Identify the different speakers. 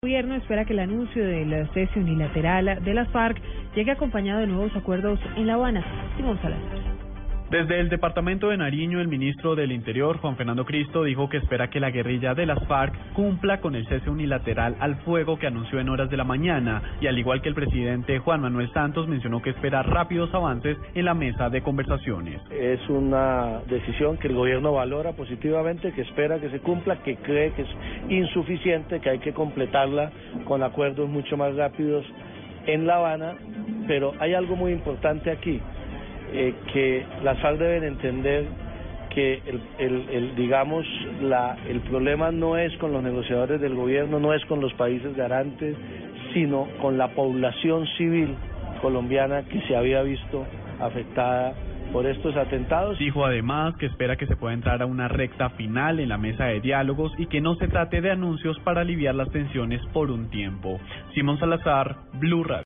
Speaker 1: El gobierno espera que el anuncio del cese unilateral de las FARC llegue acompañado de nuevos acuerdos en La Habana. Simón Salazar.
Speaker 2: Desde el departamento de Nariño, el ministro del Interior, Juan Fernando Cristo, dijo que espera que la guerrilla de las FARC cumpla con el cese unilateral al fuego que anunció en horas de la mañana. Y al igual que el presidente Juan Manuel Santos mencionó que espera rápidos avances en la mesa de conversaciones.
Speaker 3: Es una decisión que el gobierno valora positivamente, que espera que se cumpla, que cree que es insuficiente, que hay que completarla con acuerdos mucho más rápidos en La Habana, pero hay algo muy importante aquí eh, que las FARC deben entender que el, el, el, digamos la, el problema no es con los negociadores del gobierno, no es con los países garantes, sino con la población civil colombiana que se había visto afectada por estos atentados.
Speaker 2: Dijo además que espera que se pueda entrar a una recta final en la mesa de diálogos y que no se trate de anuncios para aliviar las tensiones por un tiempo. Simón Salazar, Blue Radio.